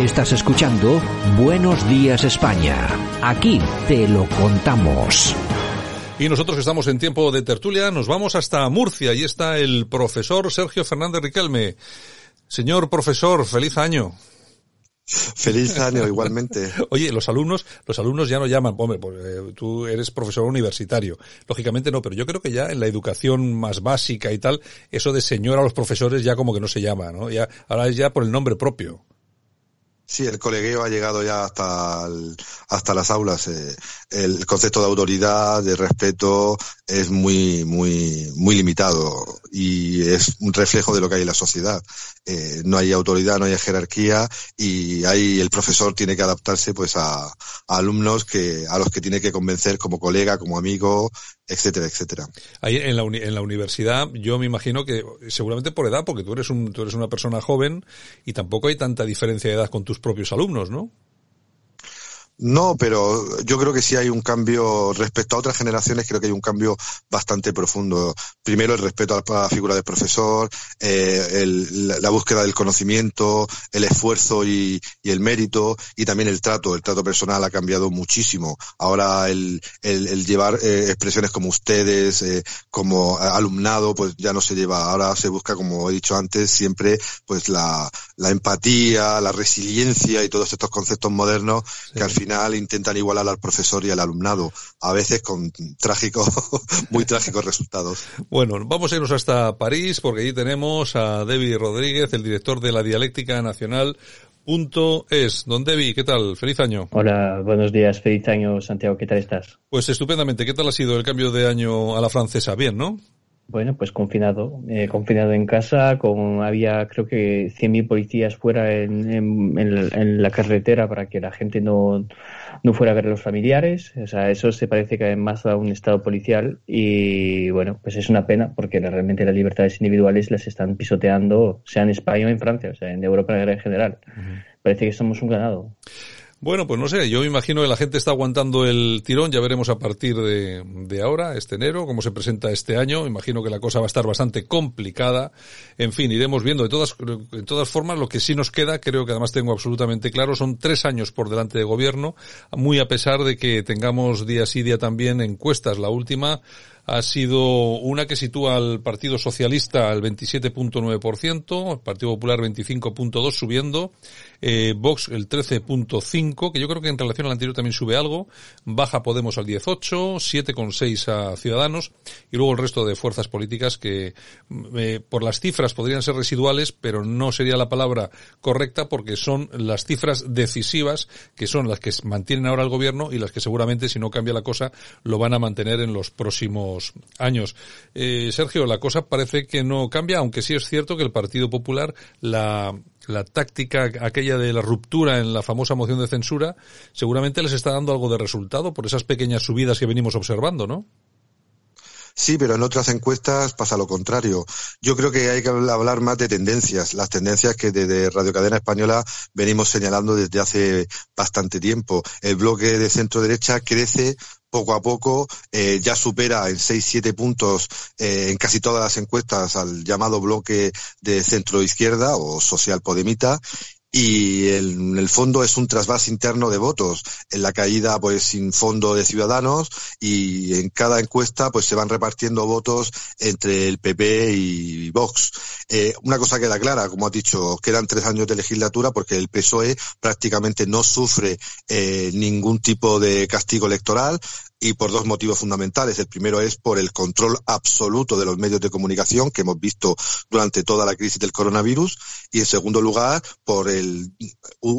Estás escuchando Buenos Días España. Aquí te lo contamos. Y nosotros que estamos en tiempo de tertulia, nos vamos hasta Murcia. y está el profesor Sergio Fernández Riquelme. Señor profesor, feliz año. Feliz año, igualmente. Oye, los alumnos, los alumnos ya no llaman, hombre, pues eh, tú eres profesor universitario. Lógicamente no, pero yo creo que ya en la educación más básica y tal, eso de señor a los profesores ya como que no se llama, ¿no? Ya, ahora es ya por el nombre propio. Sí, el colegueo ha llegado ya hasta, hasta las aulas. Eh, el concepto de autoridad, de respeto, es muy, muy, muy limitado y es un reflejo de lo que hay en la sociedad. Eh, no hay autoridad, no hay jerarquía y ahí el profesor tiene que adaptarse pues a, alumnos que, a los que tiene que convencer como colega, como amigo, etcétera, etcétera. Ahí en la, en la universidad, yo me imagino que seguramente por edad, porque tú eres un, tú eres una persona joven y tampoco hay tanta diferencia de edad con tus propios alumnos, ¿no? No, pero yo creo que sí hay un cambio respecto a otras generaciones, creo que hay un cambio bastante profundo. Primero el respeto a la figura del profesor, eh, el, la búsqueda del conocimiento, el esfuerzo y, el mérito y también el trato. El trato personal ha cambiado muchísimo. Ahora el, el, el llevar eh, expresiones como ustedes, eh, como alumnado, pues ya no se lleva. Ahora se busca, como he dicho antes, siempre pues la, empatía, la resiliencia y todos estos conceptos modernos que al final final intentan igualar al profesor y al alumnado, a veces con trágicos, muy trágicos resultados. Bueno, vamos a irnos hasta París porque allí tenemos a Debbie Rodríguez, el director de la Dialéctica Nacional. Punto es. Don Debbie, ¿qué tal? Feliz año. Hola, buenos días, feliz año, Santiago. ¿Qué tal estás? Pues estupendamente. ¿Qué tal ha sido el cambio de año a la francesa? Bien, ¿no? Bueno, pues confinado, eh, confinado en casa, con había creo que 100.000 policías fuera en, en, en, la carretera para que la gente no, no fuera a ver a los familiares. O sea, eso se parece que más a un estado policial y bueno, pues es una pena porque realmente las libertades individuales las están pisoteando, sea en España o en Francia, o sea, en Europa en general. Uh -huh. Parece que somos un ganado. Bueno, pues no sé, yo me imagino que la gente está aguantando el tirón, ya veremos a partir de, de, ahora, este enero, cómo se presenta este año, imagino que la cosa va a estar bastante complicada, en fin, iremos viendo, de todas, de todas formas, lo que sí nos queda, creo que además tengo absolutamente claro, son tres años por delante de gobierno, muy a pesar de que tengamos día sí día también encuestas, la última, ha sido una que sitúa al Partido Socialista al 27.9%, el Partido Popular 25.2 subiendo, eh, Vox el 13.5, que yo creo que en relación al anterior también sube algo, baja Podemos al 18, 7.6 a Ciudadanos y luego el resto de fuerzas políticas que eh, por las cifras podrían ser residuales, pero no sería la palabra correcta porque son las cifras decisivas que son las que mantienen ahora el gobierno y las que seguramente si no cambia la cosa lo van a mantener en los próximos años. Eh, Sergio, la cosa parece que no cambia, aunque sí es cierto que el Partido Popular, la, la táctica aquella de la ruptura en la famosa moción de censura, seguramente les está dando algo de resultado por esas pequeñas subidas que venimos observando, ¿no? Sí, pero en otras encuestas pasa lo contrario. Yo creo que hay que hablar más de tendencias, las tendencias que desde Radio Cadena Española venimos señalando desde hace bastante tiempo. El bloque de centro derecha crece poco a poco eh, ya supera en 6-7 puntos eh, en casi todas las encuestas al llamado bloque de centro izquierda o social podemita y en el fondo es un trasvase interno de votos. En la caída, pues sin fondo de ciudadanos y en cada encuesta, pues se van repartiendo votos entre el PP y Vox. Eh, una cosa queda clara, como has dicho, quedan tres años de legislatura porque el PSOE prácticamente no sufre eh, ningún tipo de castigo electoral y por dos motivos fundamentales. El primero es por el control absoluto de los medios de comunicación que hemos visto durante toda la crisis del coronavirus y en segundo lugar por el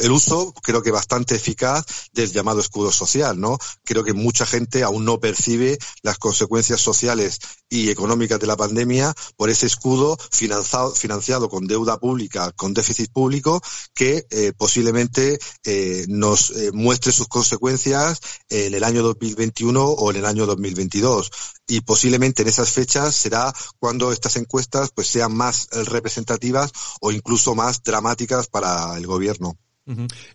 el uso, creo que bastante eficaz, del llamado escudo social, ¿no? Creo que mucha gente aún no percibe las consecuencias sociales y económicas de la pandemia por ese escudo financiado, financiado con deuda pública, con déficit público, que eh, posiblemente eh, nos eh, muestre sus consecuencias en el año 2021 o en el año 2022 y posiblemente en esas fechas será cuando estas encuestas pues sean más representativas o incluso más dramáticas para el gobierno.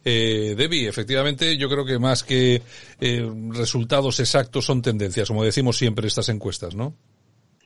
eh, Debbie, efectivamente, yo creo que más que eh, resultados exactos son tendencias, como decimos siempre estas encuestas, ¿no?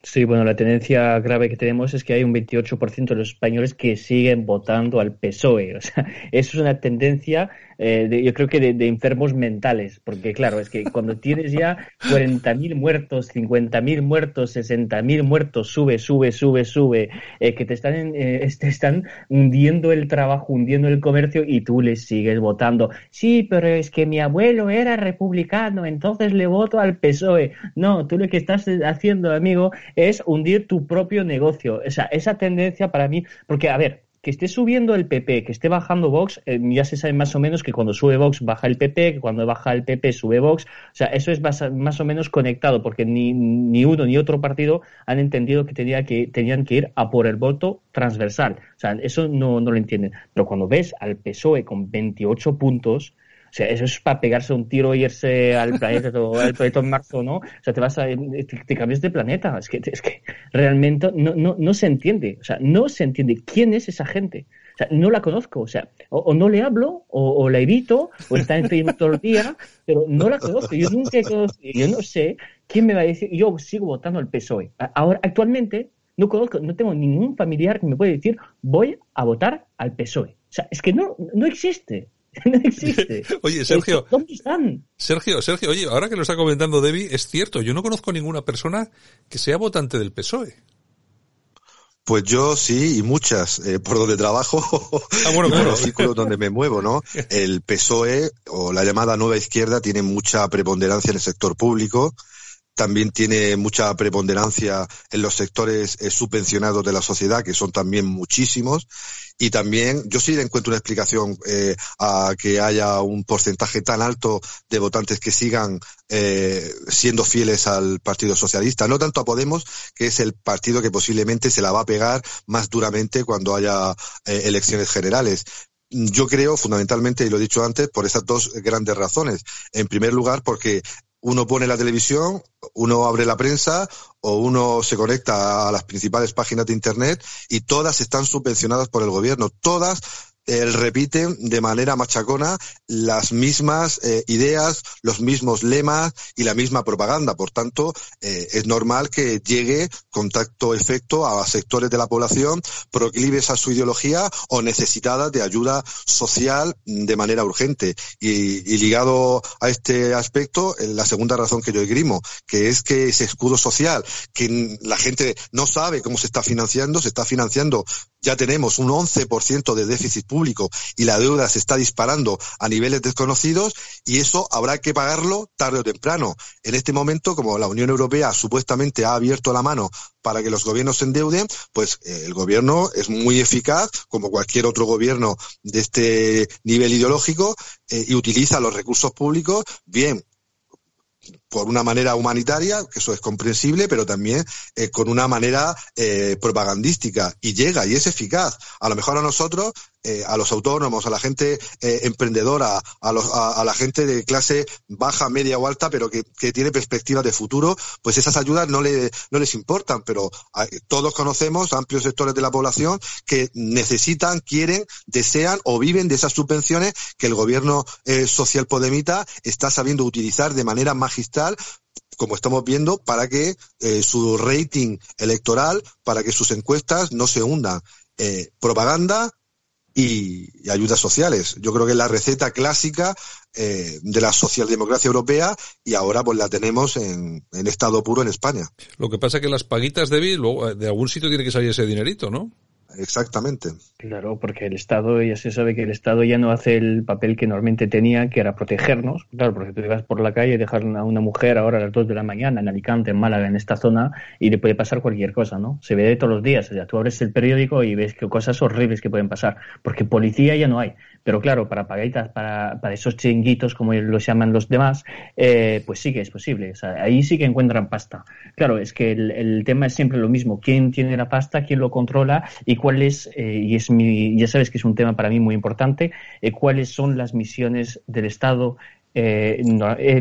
Sí, bueno, la tendencia grave que tenemos es que hay un 28% de los españoles que siguen votando al PSOE. O sea, eso es una tendencia eh, yo creo que de, enfermos mentales, porque claro, es que cuando tienes ya 40.000 muertos, 50.000 muertos, 60.000 muertos, sube, sube, sube, sube, eh, que te están, eh, te están hundiendo el trabajo, hundiendo el comercio y tú les sigues votando. Sí, pero es que mi abuelo era republicano, entonces le voto al PSOE. No, tú lo que estás haciendo, amigo, es hundir tu propio negocio. O sea, esa tendencia para mí, porque a ver, que esté subiendo el PP, que esté bajando Vox, eh, ya se sabe más o menos que cuando sube Vox baja el PP, que cuando baja el PP sube Vox. O sea, eso es más, o menos conectado, porque ni, ni, uno ni otro partido han entendido que, tenía que tenían que ir a por el voto transversal. O sea, eso no, no lo entienden. Pero cuando ves al PSOE con 28 puntos, o sea, eso es para pegarse un tiro y irse al planeta, al planeta en marzo, ¿no? O sea, te vas a, te, cambias de planeta. Es que, es que realmente no, no, no se entiende. O sea, no se entiende quién es esa gente. O sea, no la conozco. O sea, o, no le hablo, o, la evito, o está en Facebook todo el día, pero no la conozco. Yo nunca he conocido, yo no sé quién me va a decir, yo sigo votando al PSOE. Ahora, actualmente, no conozco, no tengo ningún familiar que me pueda decir, voy a votar al PSOE. O sea, es que no, no existe. no existe. Oye, Sergio. ¿Dónde están? Sergio, Sergio, oye, ahora que lo está comentando Debbie, es cierto, yo no conozco ninguna persona que sea votante del PSOE. Pues yo sí, y muchas, eh, por donde trabajo, ah, bueno, por los círculos donde me muevo, ¿no? El PSOE o la llamada nueva izquierda tiene mucha preponderancia en el sector público, también tiene mucha preponderancia en los sectores eh, subvencionados de la sociedad, que son también muchísimos, y también yo sí le encuentro una explicación eh, a que haya un porcentaje tan alto de votantes que sigan eh, siendo fieles al Partido Socialista, no tanto a Podemos, que es el partido que posiblemente se la va a pegar más duramente cuando haya elecciones generales. Yo creo fundamentalmente, y lo he dicho antes, por esas dos grandes razones. En primer lugar, porque uno pone la televisión, uno abre la prensa o uno se conecta a las principales páginas de Internet y todas están subvencionadas por el gobierno. Todas eh, repiten de manera machacona las mismas eh, ideas, los mismos lemas y la misma propaganda. Por tanto, eh, es normal que llegue contacto efecto a sectores de la población proclives a su ideología o necesitadas de ayuda social de manera urgente. Y, y ligado a este aspecto, la segunda razón que yo esgrimo, que es que ese escudo social, que la gente no sabe cómo se está financiando, se está financiando ya tenemos un 11% de déficit público y la deuda se está disparando a niveles desconocidos y eso habrá que pagarlo tarde o temprano. En este momento, como la Unión Europea supuestamente ha abierto la mano para que los gobiernos se endeuden, pues eh, el gobierno es muy eficaz, como cualquier otro gobierno de este nivel ideológico, eh, y utiliza los recursos públicos bien por una manera humanitaria, que eso es comprensible, pero también eh, con una manera eh, propagandística y llega y es eficaz. A lo mejor a nosotros eh, a los autónomos, a la gente eh, emprendedora, a, los, a, la gente de clase baja, media o alta, pero que, que tiene perspectivas de futuro, pues esas ayudas no, le, no les importan. Pero todos conocemos amplios sectores de la población que necesitan, quieren, desean o viven de esas subvenciones que el gobierno eh, social podemita está sabiendo utilizar de manera magistral como estamos viendo, para que su rating electoral, para que sus encuestas no se hundan. Eh, propaganda, y, ayudas sociales. Yo creo que es la receta clásica eh, de la socialdemocracia europea y ahora pues la tenemos en, en, estado puro en España. Lo que pasa es que las paguitas de Bill, de algún sitio tiene que salir ese dinerito, ¿no? Exactamente. Claro, porque el Estado, ya se sabe que el Estado ya no hace el papel que normalmente tenía, que era protegernos. Claro, porque tú vas por la calle y dejar a una mujer ahora a las 2 de la mañana en Alicante, en Málaga, en esta zona, y le puede pasar cualquier cosa, ¿no? Se ve de todos los días. O sea, tú abres el periódico y ves que cosas horribles que pueden pasar, porque policía ya no hay. Pero claro, para pagaitas, para, para esos chinguitos, como los llaman los demás, eh, pues sí que es posible. O sea, ahí sí que encuentran pasta. Claro, es que el, tema es siempre lo mismo. ¿Quién tiene la pasta? ¿Quién lo controla? ¿Y cuál es, eh, y es mi, ya sabes que es un tema para mí muy importante, eh, cuáles son las misiones del Estado eh,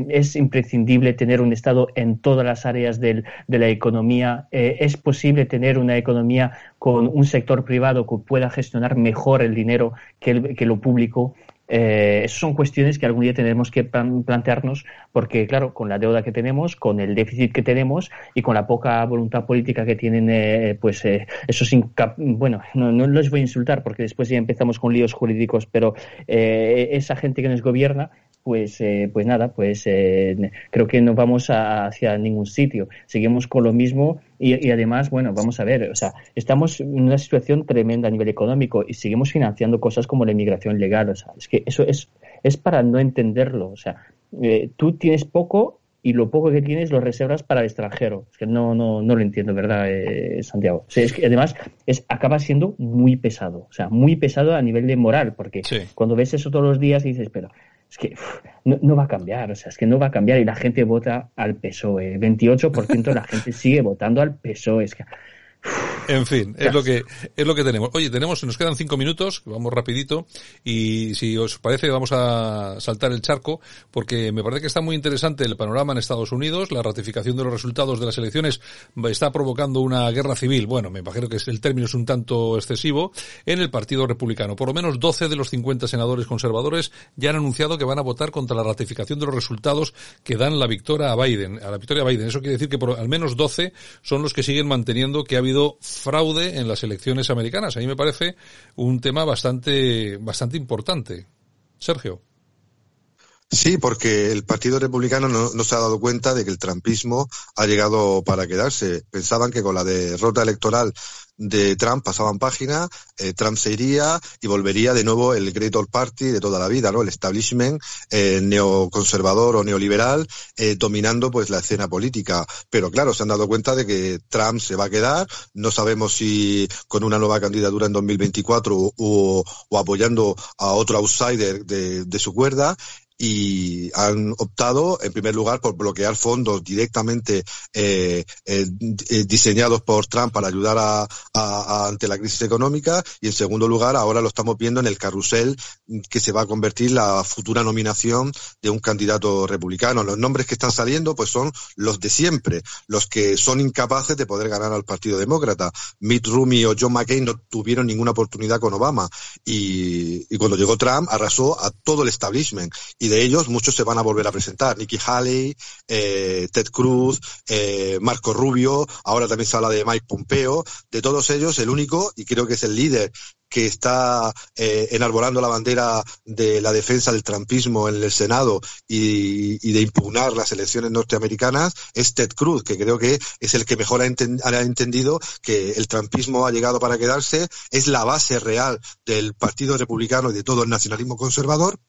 es imprescindible tener un Estado en todas las áreas de la economía. Es posible tener una economía con un sector privado que pueda gestionar mejor el dinero que lo público. Eh, esas son cuestiones que algún día tendremos que plantearnos porque, claro, con la deuda que tenemos, con el déficit que tenemos y con la poca voluntad política que tienen, eh, pues eh, esos bueno, no, no los voy a insultar porque después ya empezamos con líos jurídicos, pero esa gente que nos gobierna pues, eh, pues nada, pues eh, creo que no vamos hacia ningún sitio. Seguimos con lo mismo y, además, bueno, vamos a ver, o sea, estamos en una situación tremenda a nivel económico y seguimos financiando cosas como la inmigración legal. O sea, es que eso es, es para no entenderlo. O sea, eh, tú tienes poco y lo poco que tienes lo reservas para el extranjero. Es que no, no, no lo entiendo, ¿verdad, Santiago? es que además es, acaba siendo muy pesado, o sea, muy pesado a nivel de moral, porque cuando ves eso todos los días y dices, pero es que no, va a cambiar, o sea, es que no va a cambiar y la gente vota al PSOE. 28% de la gente sigue votando al PSOE. Es que, en fin, es lo que es lo que tenemos. Oye, tenemos, nos quedan cinco minutos, vamos rapidito, y si os parece vamos a saltar el charco, porque me parece que está muy interesante el panorama en Estados Unidos, la ratificación de los resultados de las elecciones está provocando una guerra civil, bueno, me imagino que el término es un tanto excesivo, en el Partido Republicano. Por lo menos 12 de los 50 senadores conservadores ya han anunciado que van a votar contra la ratificación de los resultados que dan la victoria a Biden, a la victoria a Biden. Eso quiere decir que por al menos 12 son los que siguen manteniendo que ha habido fraude en las elecciones americanas. A mí me parece un tema bastante, bastante importante. Sergio. Sí, porque el Partido Republicano no, se ha dado cuenta de que el trampismo ha llegado para quedarse. Pensaban que con la derrota electoral de Trump pasaban página, eh, Trump se iría y volvería de nuevo el Great Old Party de toda la vida, ¿no? El establishment eh, neoconservador o neoliberal eh, dominando pues la escena política. Pero claro, se han dado cuenta de que Trump se va a quedar, no sabemos si con una nueva candidatura en 2024 o, o apoyando a otro outsider de, de su cuerda y han optado, en primer lugar, por bloquear fondos directamente eh, eh, eh, diseñados por Trump para ayudar a, ante la crisis económica y, en segundo lugar, ahora lo estamos viendo en el carrusel que se va a convertir la futura nominación de un candidato republicano. Los nombres que están saliendo, pues son los de siempre, los que son incapaces de poder ganar al Partido Demócrata. Mitt Romney o John McCain no tuvieron ninguna oportunidad con Obama y, y cuando llegó Trump arrasó a todo el establishment de ellos muchos se van a volver a presentar. Nikki Haley, eh, Ted Cruz, eh, Marco Rubio, ahora también se habla de Mike Pompeo. De todos ellos, el único, y creo que es el líder que está eh, enarbolando la bandera de la defensa del trampismo en el Senado y, de impugnar las elecciones norteamericanas es Ted Cruz, que creo que es el que mejor ha, ha, entendido que el trampismo ha llegado para quedarse, es la base real del Partido Republicano y de todo el nacionalismo conservador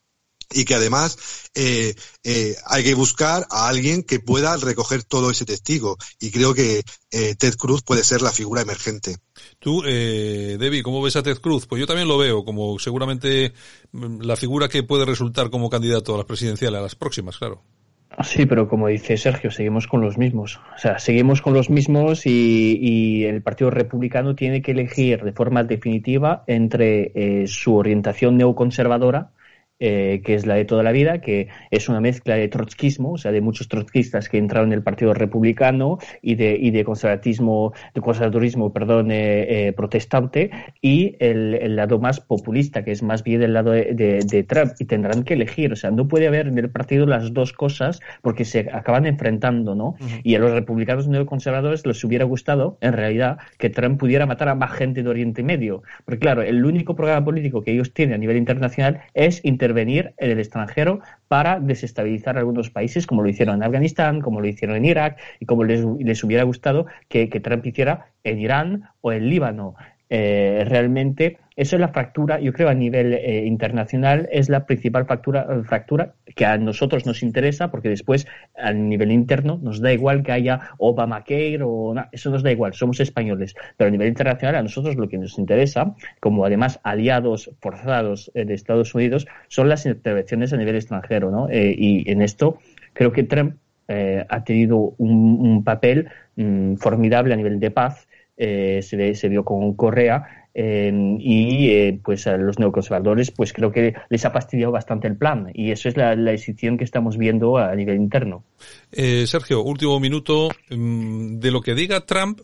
y que además eh, eh, hay que buscar a alguien que pueda recoger todo ese testigo y creo que eh, Ted Cruz puede ser la figura emergente. Tú, eh, Debbie, ¿cómo ves a Ted Cruz? Pues yo también lo veo como seguramente mm, la figura que puede resultar como candidato a las presidenciales, a las próximas, claro. Sí, pero como dice Sergio, seguimos con los mismos. O sea, seguimos con los mismos y, y el Partido Republicano tiene que elegir de forma definitiva entre eh, su orientación neoconservadora, eh, que es la de toda la vida, que es una mezcla de trotskismo, o sea, de muchos trotskistas que entraron en el Partido Republicano y de, y de conservatismo, de conservadurismo, perdón, eh, eh, protestante, y el, lado más populista, que es más bien el lado de, Trump, y tendrán que elegir, o sea, no puede haber en el partido las dos cosas porque se acaban enfrentando, ¿no? Y a los republicanos neoconservadores les hubiera gustado, en realidad, que Trump pudiera matar a más gente de Oriente Medio, porque claro, el único programa político que ellos tienen a nivel internacional es inter intervenir en el extranjero para desestabilizar algunos países, como lo hicieron en Afganistán, como lo hicieron en Irak y como les, les hubiera gustado que, Trump hiciera en Irán o en Líbano. eh, realmente eso es la fractura, yo creo a nivel eh, internacional es la principal fractura, fractura que a nosotros nos interesa porque después a nivel interno nos da igual que haya Obamacare o eso nos da igual, somos españoles, pero a nivel internacional a nosotros lo que nos interesa, como además aliados forzados de Estados Unidos, son las intervenciones a nivel extranjero, ¿no? y en esto creo que Trump ha tenido un, papel mm, formidable a nivel de paz eh, se, se, vio con Correa eh, y eh, pues a los neoconservadores pues creo que les ha fastidiado bastante el plan y eso es la, decisión que estamos viendo a nivel interno. Sergio, último minuto. Mm, de lo que diga Trump,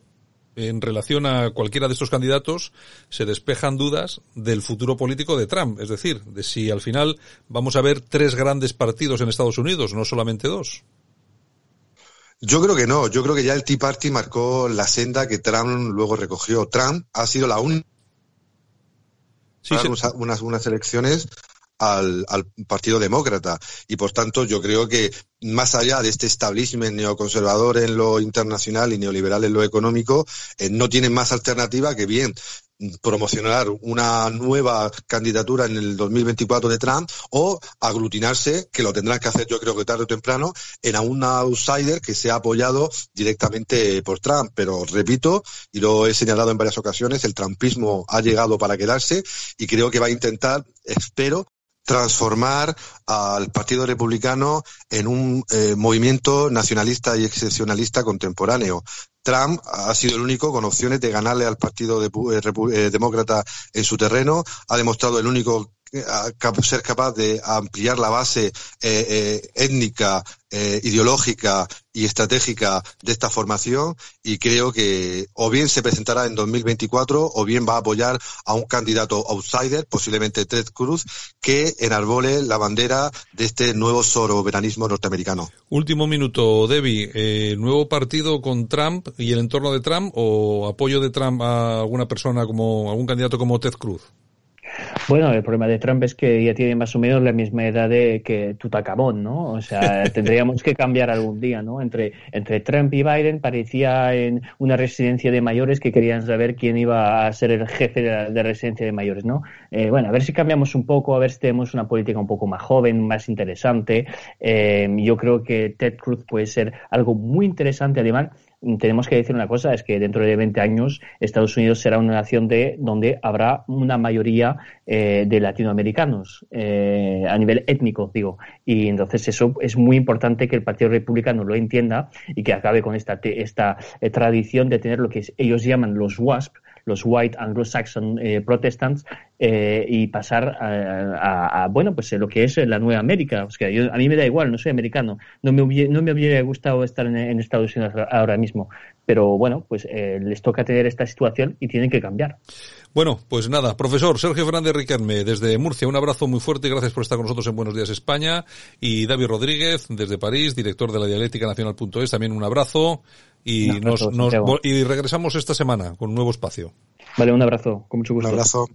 en relación a cualquiera de estos candidatos se despejan dudas del futuro político de Trump, es decir, de si al final vamos a ver tres grandes partidos en Estados Unidos, no solamente dos. Yo creo que no, yo creo que ya el Tea Party marcó la senda que Trump luego recogió. Trump ha sido la única sí, unas, unas elecciones al, al, Partido Demócrata. Y por tanto, yo creo que más allá de este establishment neoconservador en lo internacional y neoliberal en lo económico, eh, no tienen más alternativa que bien promocionar una nueva candidatura en el 2024 de Trump o aglutinarse, que lo tendrán que hacer yo creo que tarde o temprano, en a un outsider que sea apoyado directamente por Trump. Pero repito, y lo he señalado en varias ocasiones, el trumpismo ha llegado para quedarse y creo que va a intentar, espero, transformar al Partido Republicano en un eh, movimiento nacionalista y excepcionalista contemporáneo. Trump ha sido el único con opciones de ganarle al Partido eh, eh, Demócrata en su terreno, ha demostrado el único ser capaz de ampliar la base étnica, eh, ideológica y estratégica de esta formación y creo que o bien se presentará en 2024 o bien va a apoyar a un candidato outsider, posiblemente Ted Cruz, que enarbole la bandera de este nuevo soberanismo norteamericano. Último minuto, Debbie. ¿Nuevo partido con Trump y el entorno de Trump o apoyo de Trump a alguna persona como algún candidato como Ted Cruz? Bueno, el problema de Trump es que ya tiene más o menos la misma edad de que Tutacabón, ¿no? O sea, tendríamos que cambiar algún día, ¿no? Entre, entre Trump y Biden parecía en una residencia de mayores que querían saber quién iba a ser el jefe de la residencia de mayores, ¿no? Eh, bueno, a ver si cambiamos un poco, a ver si tenemos una política un poco más joven, más interesante. Eh, yo creo que Ted Cruz puede ser algo muy interesante, además tenemos que decir una cosa, es que dentro de 20 años Estados Unidos será una nación de donde habrá una mayoría eh, de latinoamericanos eh, a nivel étnico, digo. Y entonces eso es muy importante que el Partido Republicano lo entienda y que acabe con esta, esta eh, tradición de tener lo que ellos llaman los WASP, los White Anglo-Saxon Protestants, y pasar a, bueno, pues lo que es la Nueva América. a mí me da igual, no soy americano, no me, hubiera, no me hubiera gustado estar en Estados Unidos ahora mismo pero bueno, pues eh, les toca tener esta situación y tienen que cambiar. Bueno, pues nada, profesor Sergio Fernández Riquelme desde Murcia, un abrazo muy fuerte y gracias por estar con nosotros en Buenos Días España. Y David Rodríguez desde París, director de la dialéctica nacional.es, también un abrazo. Y, nos, y regresamos esta semana con un nuevo espacio. Vale, un abrazo, con mucho gusto. Un abrazo.